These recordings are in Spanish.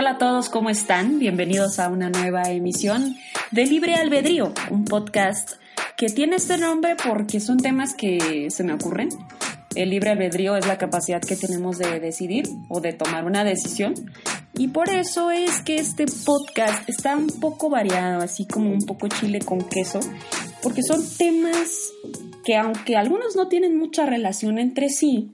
Hola a todos, ¿cómo están? Bienvenidos a una nueva emisión de Libre Albedrío, un podcast que tiene este nombre porque son temas que se me ocurren. El libre albedrío es la capacidad que tenemos de decidir o de tomar una decisión. Y por eso es que este podcast está un poco variado, así como un poco chile con queso, porque son temas que aunque algunos no tienen mucha relación entre sí,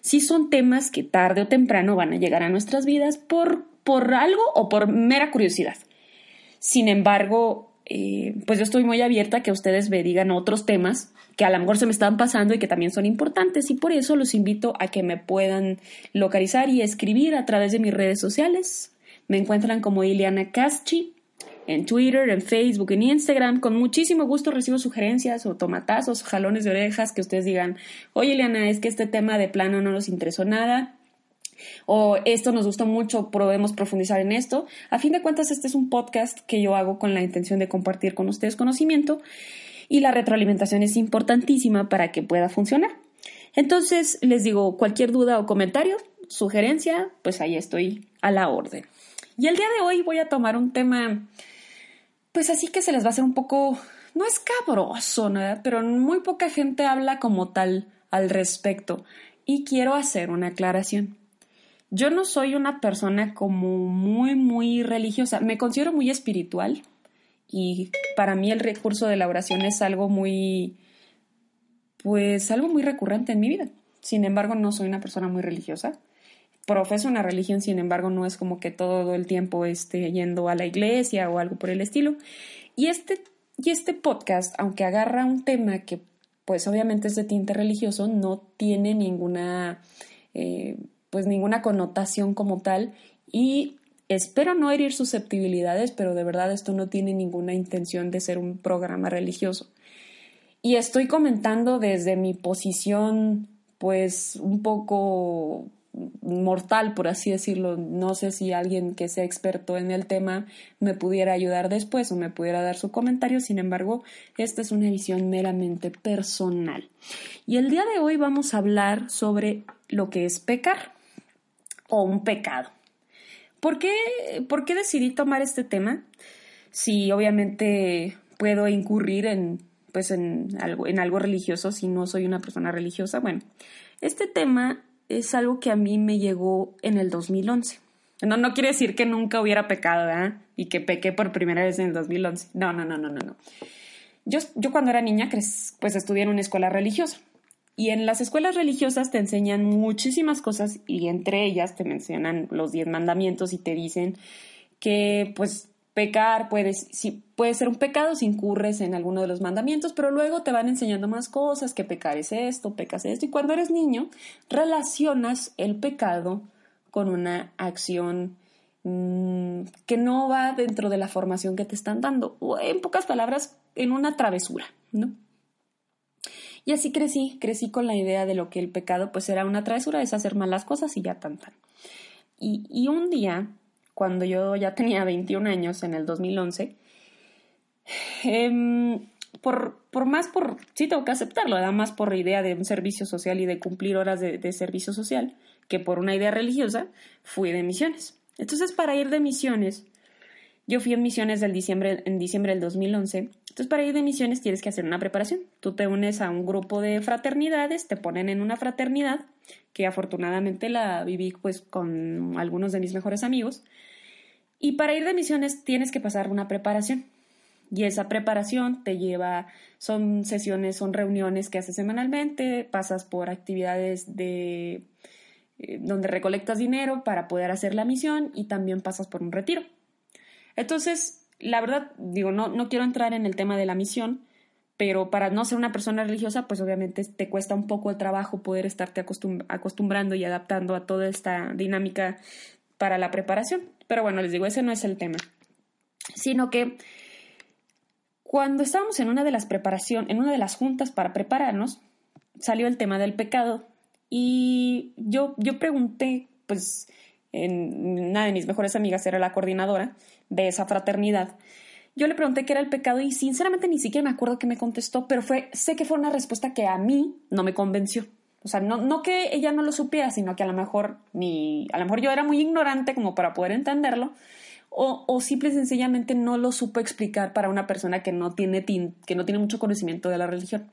sí son temas que tarde o temprano van a llegar a nuestras vidas por, por algo o por mera curiosidad. Sin embargo, eh, pues yo estoy muy abierta a que ustedes me digan otros temas que a lo mejor se me están pasando y que también son importantes y por eso los invito a que me puedan localizar y escribir a través de mis redes sociales. Me encuentran como Ileana Caschi en Twitter, en Facebook, en Instagram. Con muchísimo gusto recibo sugerencias o tomatazos, jalones de orejas que ustedes digan, oye Eliana, es que este tema de plano no nos interesó nada. O esto nos gustó mucho, probemos profundizar en esto. A fin de cuentas, este es un podcast que yo hago con la intención de compartir con ustedes conocimiento y la retroalimentación es importantísima para que pueda funcionar. Entonces, les digo, cualquier duda o comentario, sugerencia, pues ahí estoy a la orden. Y el día de hoy voy a tomar un tema pues así que se les va a hacer un poco, no es cabroso, ¿no? pero muy poca gente habla como tal al respecto. Y quiero hacer una aclaración. Yo no soy una persona como muy, muy religiosa. Me considero muy espiritual y para mí el recurso de la oración es algo muy, pues algo muy recurrente en mi vida. Sin embargo, no soy una persona muy religiosa. Profeso una religión, sin embargo, no es como que todo el tiempo esté yendo a la iglesia o algo por el estilo. Y este, y este podcast, aunque agarra un tema que pues obviamente es de tinte religioso, no tiene ninguna, eh, pues ninguna connotación como tal y espero no herir susceptibilidades, pero de verdad esto no tiene ninguna intención de ser un programa religioso. Y estoy comentando desde mi posición, pues un poco mortal, por así decirlo. No sé si alguien que sea experto en el tema me pudiera ayudar después o me pudiera dar su comentario. Sin embargo, esta es una visión meramente personal. Y el día de hoy vamos a hablar sobre lo que es pecar o un pecado. ¿Por qué, por qué decidí tomar este tema? Si obviamente puedo incurrir en, pues en, algo, en algo religioso si no soy una persona religiosa. Bueno, este tema es algo que a mí me llegó en el 2011. No, no quiere decir que nunca hubiera pecado. Y que pequé por primera vez en el 2011. No, no, no, no, no, no. Yo, yo cuando era niña, pues estudié en una escuela religiosa. Y en las escuelas religiosas te enseñan muchísimas cosas y entre ellas te mencionan los diez mandamientos y te dicen que pues pecar puedes, si, puede ser un pecado si incurres en alguno de los mandamientos, pero luego te van enseñando más cosas, que pecar es esto, pecas esto, y cuando eres niño relacionas el pecado con una acción mm, que no va dentro de la formación que te están dando, o en pocas palabras, en una travesura, ¿no? Y así crecí, crecí con la idea de lo que el pecado pues era una travesura, es hacer malas cosas y ya tan tan. Y, y un día cuando yo ya tenía 21 años, en el 2011, em, por, por, más por, sí tengo que aceptarlo, más por idea de un servicio social y de cumplir horas de, de, servicio social que por una idea religiosa, fui de misiones. Entonces, para ir de misiones, yo fui en misiones del diciembre, en diciembre del 2011. Entonces, para ir de misiones tienes que hacer una preparación. Tú te unes a un grupo de fraternidades, te ponen en una fraternidad, que afortunadamente la viví pues con algunos de mis mejores amigos. Y para ir de misiones tienes que pasar una preparación. Y esa preparación te lleva, son sesiones, son reuniones que haces semanalmente, pasas por actividades de eh, donde recolectas dinero para poder hacer la misión y también pasas por un retiro. Entonces, la verdad, digo, no, no quiero entrar en el tema de la misión, pero para no ser una persona religiosa, pues obviamente te cuesta un poco el trabajo poder estarte acostumbrando y adaptando a toda esta dinámica para la preparación. Pero bueno, les digo, ese no es el tema. Sino que cuando estábamos en una de las preparaciones, en una de las juntas para prepararnos, salió el tema del pecado. Y yo, yo pregunté, pues, en, una de mis mejores amigas era la coordinadora de esa fraternidad. Yo le pregunté qué era el pecado y sinceramente ni siquiera me acuerdo qué me contestó, pero fue, sé que fue una respuesta que a mí no me convenció. O sea, no, no que ella no lo supiera, sino que a lo mejor ni, a lo mejor yo era muy ignorante como para poder entenderlo, o, o simple y sencillamente no lo supo explicar para una persona que no tiene, que no tiene mucho conocimiento de la religión.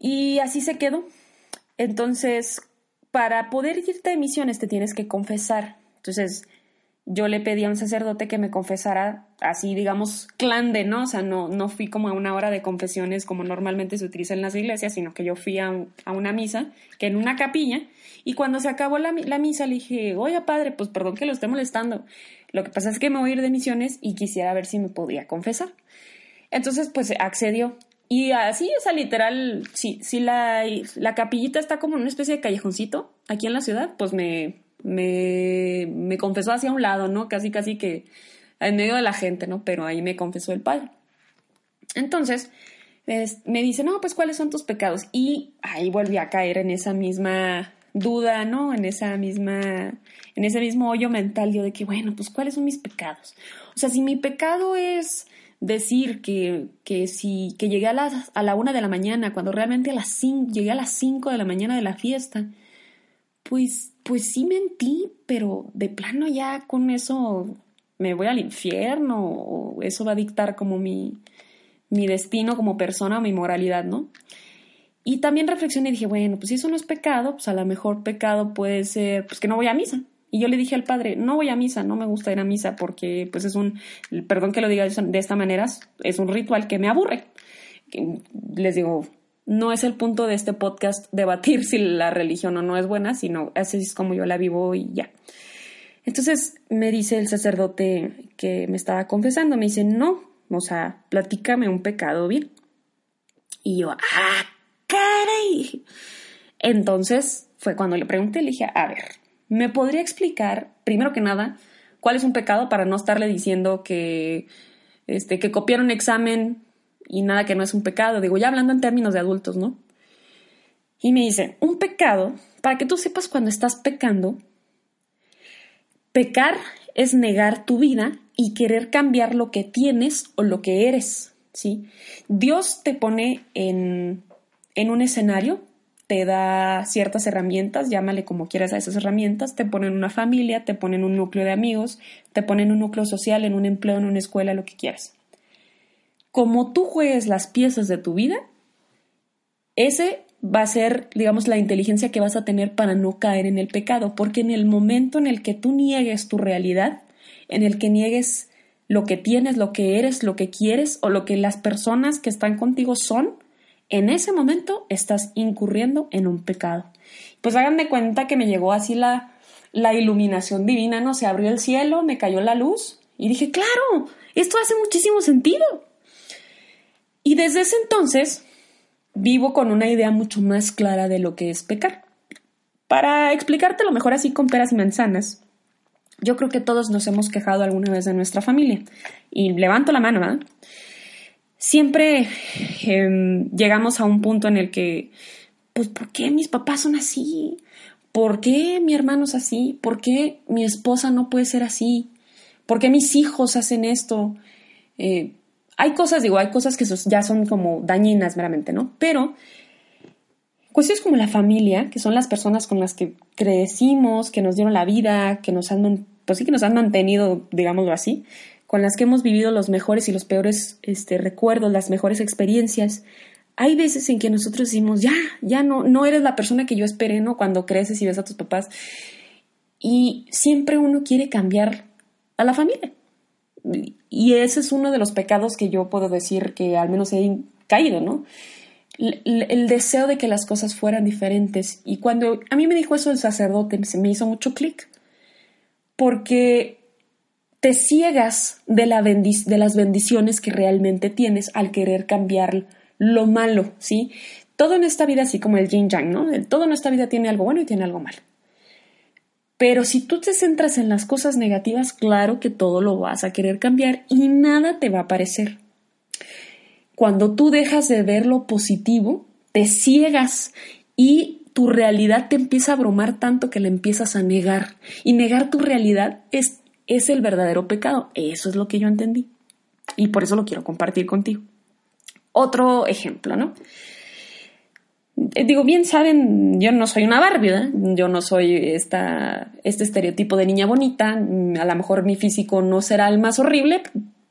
Y así se quedó. Entonces, para poder irte de misiones te tienes que confesar. Entonces, yo le pedí a un sacerdote que me confesara así, digamos, clande, ¿no? O sea, no, no fui como a una hora de confesiones como normalmente se utiliza en las iglesias, sino que yo fui a, una misa, que en una capilla, y cuando se acabó la, la, misa le dije, oye padre, pues perdón que lo esté molestando. Lo que pasa es que me voy a ir de misiones y quisiera ver si me podía confesar. Entonces, pues accedió. Y así, o sea, literal, si, si la, la capillita está como en una especie de callejoncito aquí en la ciudad, pues me, me, me confesó hacia un lado, ¿no? Casi, casi que en medio de la gente, ¿no? Pero ahí me confesó el padre. Entonces, me dice, no, pues cuáles son tus pecados. Y ahí volví a caer en esa misma duda, ¿no? En esa misma, en ese mismo hoyo mental yo de que, bueno, pues cuáles son mis pecados. O sea, si mi pecado es decir que, que si que llegué a, las, a la una de la mañana, cuando realmente a las cinco, llegué a las cinco de la mañana de la fiesta, pues, pues sí mentí, pero de plano ya con eso me voy al infierno o eso va a dictar como mi, mi destino como persona o mi moralidad, ¿no? Y también reflexioné y dije, bueno, pues si eso no es pecado, pues a lo mejor pecado puede ser, pues que no voy a misa. Y yo le dije al padre, no voy a misa, no me gusta ir a misa porque pues es un, perdón que lo diga de esta manera, es un ritual que me aburre. Les digo, no es el punto de este podcast debatir si la religión o no es buena, sino así es como yo la vivo y ya. Entonces me dice el sacerdote que me estaba confesando, me dice, no, o sea, platícame un pecado bien. Y yo, ah, caray. Entonces fue cuando le pregunté, le dije, a ver, ¿Me podría explicar, primero que nada, cuál es un pecado para no estarle diciendo que, este, que copiar un examen y nada que no es un pecado? Digo, ya hablando en términos de adultos, ¿no? Y me dice, un pecado, para que tú sepas cuando estás pecando, pecar es negar tu vida y querer cambiar lo que tienes o lo que eres, ¿sí? Dios te pone en, en un escenario te da ciertas herramientas, llámale como quieras a esas herramientas, te ponen una familia, te ponen un núcleo de amigos, te ponen un núcleo social, en un empleo, en una escuela, lo que quieras. Como tú juegues las piezas de tu vida, ese va a ser, digamos, la inteligencia que vas a tener para no caer en el pecado, porque en el momento en el que tú niegues tu realidad, en el que niegues lo que tienes, lo que eres, lo que quieres o lo que las personas que están contigo son, en ese momento estás incurriendo en un pecado. Pues háganme cuenta que me llegó así la, la iluminación divina, ¿no? Se abrió el cielo, me cayó la luz y dije, claro, esto hace muchísimo sentido. Y desde ese entonces vivo con una idea mucho más clara de lo que es pecar. Para explicarte lo mejor así con peras y manzanas, yo creo que todos nos hemos quejado alguna vez de nuestra familia. Y levanto la mano, ¿verdad? siempre em, llegamos a un punto en el que, pues, ¿por qué mis papás son así? ¿Por qué mi hermano es así? ¿Por qué mi esposa no puede ser así? ¿Por qué mis hijos hacen esto? Eh, hay cosas, digo, hay cosas que ya son como dañinas meramente, ¿no? Pero cuestiones como la familia, que son las personas con las que crecimos, que nos dieron la vida, que nos han, pues sí, que nos han mantenido, digámoslo así, con las que hemos vivido los mejores y los peores este, recuerdos, las mejores experiencias. Hay veces en que nosotros decimos, ya, ya no, no eres la persona que yo esperé, ¿no? Cuando creces y ves a tus papás. Y siempre uno quiere cambiar a la familia. Y ese es uno de los pecados que yo puedo decir que al menos he caído, ¿no? El, deseo de que las cosas fueran diferentes. Y cuando a mí me dijo eso el sacerdote, se me hizo mucho clic. Porque te ciegas de, la de las bendiciones que realmente tienes al querer cambiar lo malo, ¿sí? Todo en esta vida, así como el yin yang, ¿no? Todo en esta vida tiene algo bueno y tiene algo malo. Pero si tú te centras en las cosas negativas, claro que todo lo vas a querer cambiar y nada te va a parecer. Cuando tú dejas de ver lo positivo, te ciegas y tu realidad te empieza a abrumar tanto que la empiezas a negar. Y negar tu realidad es es el verdadero pecado. Eso es lo que yo entendí. Y por eso lo quiero compartir contigo. Otro ejemplo, ¿no? Eh, digo, bien saben, yo no soy una Barbie, yo no soy esta, este estereotipo de niña bonita, a lo mejor mi físico no será el más horrible,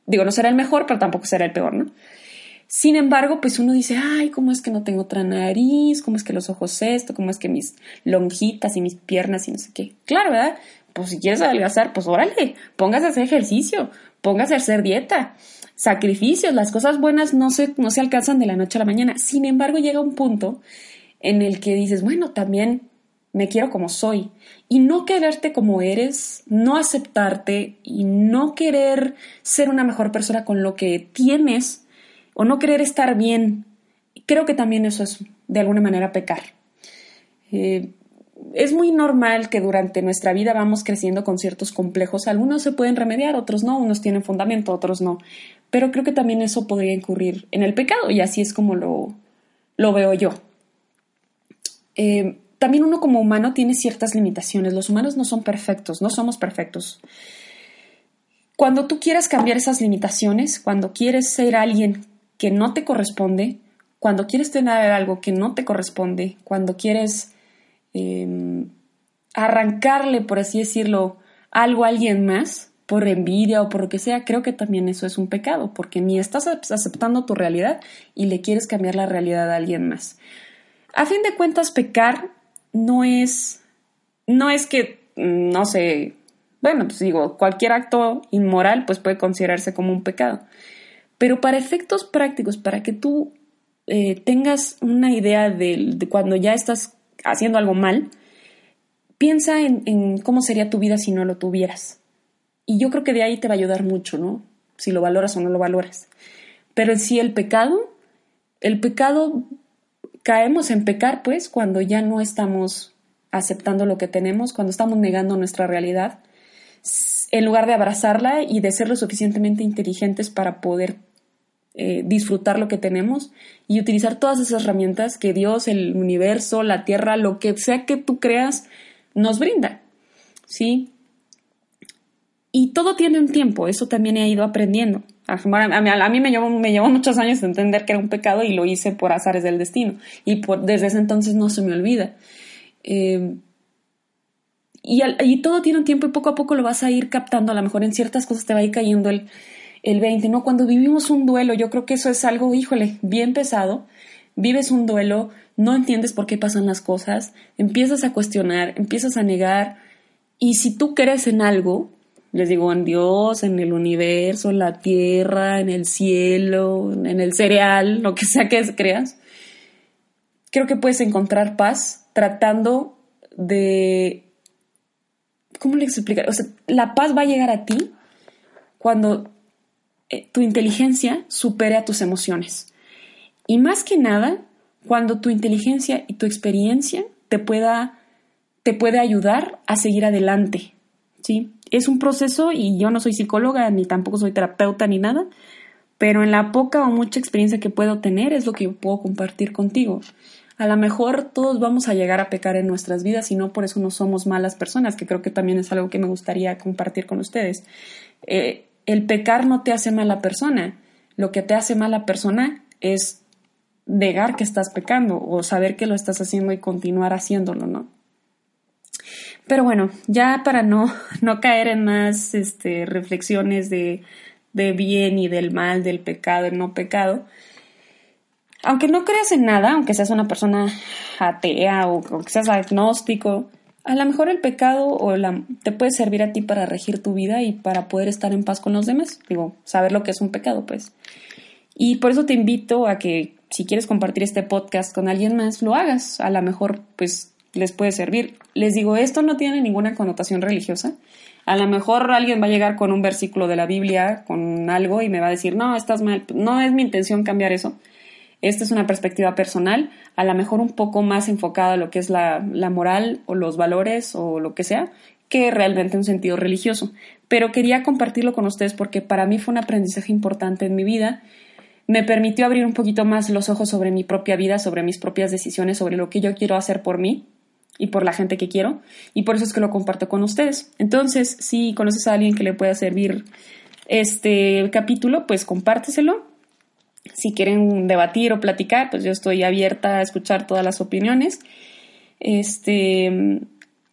digo, no será el mejor, pero tampoco será el peor, ¿no? Sin embargo, pues uno dice, ay, ¿cómo es que no tengo otra nariz? ¿Cómo es que los ojos esto? ¿Cómo es que mis lonjitas y mis piernas y no sé qué? Claro, ¿verdad? Pues si quieres adelgazar, pues órale, póngase a hacer ejercicio, póngase a hacer dieta, sacrificios, las cosas buenas no se, no se alcanzan de la noche a la mañana. Sin embargo, llega un punto en el que dices, bueno, también me quiero como soy. Y no quererte como eres, no aceptarte y no querer ser una mejor persona con lo que tienes o no querer estar bien. Creo que también eso es de alguna manera pecar. Eh, es muy normal que durante nuestra vida vamos creciendo con ciertos complejos. Algunos se pueden remediar, otros no, unos tienen fundamento, otros no. Pero creo que también eso podría incurrir en el pecado y así es como lo, lo veo yo. Eh, también uno como humano tiene ciertas limitaciones. Los humanos no son perfectos, no somos perfectos. Cuando tú quieras cambiar esas limitaciones, cuando quieres ser alguien que no te corresponde, cuando quieres tener algo que no te corresponde, cuando quieres em, arrancarle, por así decirlo, algo a alguien más, por envidia o por lo que sea, creo que también eso es un pecado, porque ni estás aceptando tu realidad y le quieres cambiar la realidad a alguien más. A fin de cuentas, pecar no es, no es que, no sé, bueno, pues digo, cualquier acto inmoral pues puede considerarse como un pecado. Pero para efectos prácticos, para que tú eh, tengas una idea de, cuando ya estás haciendo algo mal, piensa en, cómo sería tu vida si no lo tuvieras. Y yo creo que de ahí te va a ayudar mucho, ¿no? Si lo valoras o no lo valoras. Pero si el pecado, el pecado, caemos en pecar, pues, cuando ya no estamos aceptando lo que tenemos, cuando estamos negando nuestra realidad, en lugar de abrazarla y de ser lo suficientemente inteligentes para poder eh, disfrutar lo que tenemos y utilizar todas esas herramientas que Dios, el universo, la tierra, lo que sea que tú creas, nos brinda. ¿Sí? Y todo tiene un tiempo, eso también he ido aprendiendo. A, mí me llevó, muchos años de entender que era un pecado y lo hice por azares del destino. Y desde ese entonces no se me olvida. Eh, y, y, todo tiene un tiempo y poco a poco lo vas a ir captando. A lo mejor en ciertas cosas te va a ir cayendo el, el 20, ¿no? Cuando vivimos un duelo, yo creo que eso es algo, híjole, bien pesado. Vives un duelo, no entiendes por qué pasan las cosas, empiezas a cuestionar, empiezas a negar, y si tú crees en algo, les digo en Dios, en el universo, en la tierra, en el cielo, en el cereal, lo que sea que creas, creo que puedes encontrar paz tratando de... ¿Cómo le explicar? O sea, la paz va a llegar a ti cuando eh, tu inteligencia supere a tus emociones. Y más que nada, cuando tu inteligencia y tu experiencia te pueda te puede ayudar a seguir adelante, ¿sí? Es un proceso y yo no soy psicóloga ni tampoco soy terapeuta ni nada, pero en la poca o mucha experiencia que puedo tener es lo que puedo compartir contigo. A lo mejor todos vamos a llegar a pecar en nuestras vidas y no por eso no somos malas personas, que creo que también es algo que me gustaría compartir con ustedes. Eh, el pecar no te hace mala persona. Lo que te hace mala persona es negar que estás pecando o saber que lo estás haciendo y continuar haciéndolo, ¿no? Pero bueno, ya para no, no caer en más este, reflexiones de, de bien y del mal, del pecado, el no pecado, aunque no creas en nada, aunque seas una persona atea o, o seas agnóstico, a lo mejor el pecado o la, te puede servir a ti para regir tu vida y para poder estar en paz con los demás. Digo, saber lo que es un pecado, pues. Y por eso te invito a que si quieres compartir este podcast con alguien más, lo hagas. A lo mejor, pues, les puede servir. Les digo, esto no tiene ninguna connotación religiosa. A lo mejor alguien va a llegar con un versículo de la Biblia, con algo, y me va a decir, no, estás mal. No es mi intención cambiar eso. Esta es una perspectiva personal, a lo mejor un poco más enfocada a lo que es la, moral o los valores o lo que sea, que realmente un sentido religioso. Pero quería compartirlo con ustedes porque para mí fue un aprendizaje importante en mi vida. Me permitió abrir un poquito más los ojos sobre mi propia vida, sobre mis propias decisiones, sobre lo que yo quiero hacer por mí y por la gente que quiero. Y por eso es que lo comparto con ustedes. Entonces, si conoces a alguien que le pueda servir este capítulo, pues compárteselo Si quieren debatir o platicar, pues yo estoy abierta a escuchar todas las opiniones. Este,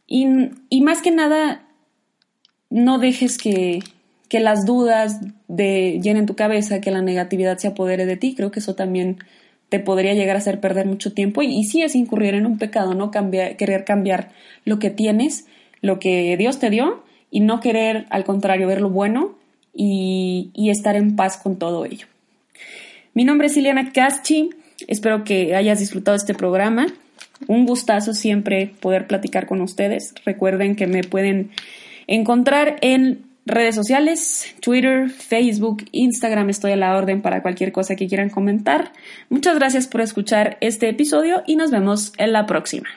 y, y más que nada, no dejes que, que las dudas de, llenen tu cabeza, que la negatividad se apodere de ti. Creo que eso también te podría llegar a hacer perder mucho tiempo y, sí es incurrir en un pecado, ¿no? Cambiar, querer cambiar lo que tienes, lo que Dios te dio y no querer, al contrario, ver lo bueno y estar en paz con todo ello. Mi nombre es Ileana Caschi, espero que hayas disfrutado este programa. Un gustazo siempre poder platicar con ustedes. Recuerden que me pueden encontrar en redes sociales, Twitter, Facebook, Instagram, estoy a la orden para cualquier cosa que quieran comentar. Muchas gracias por escuchar este episodio y nos vemos en la próxima.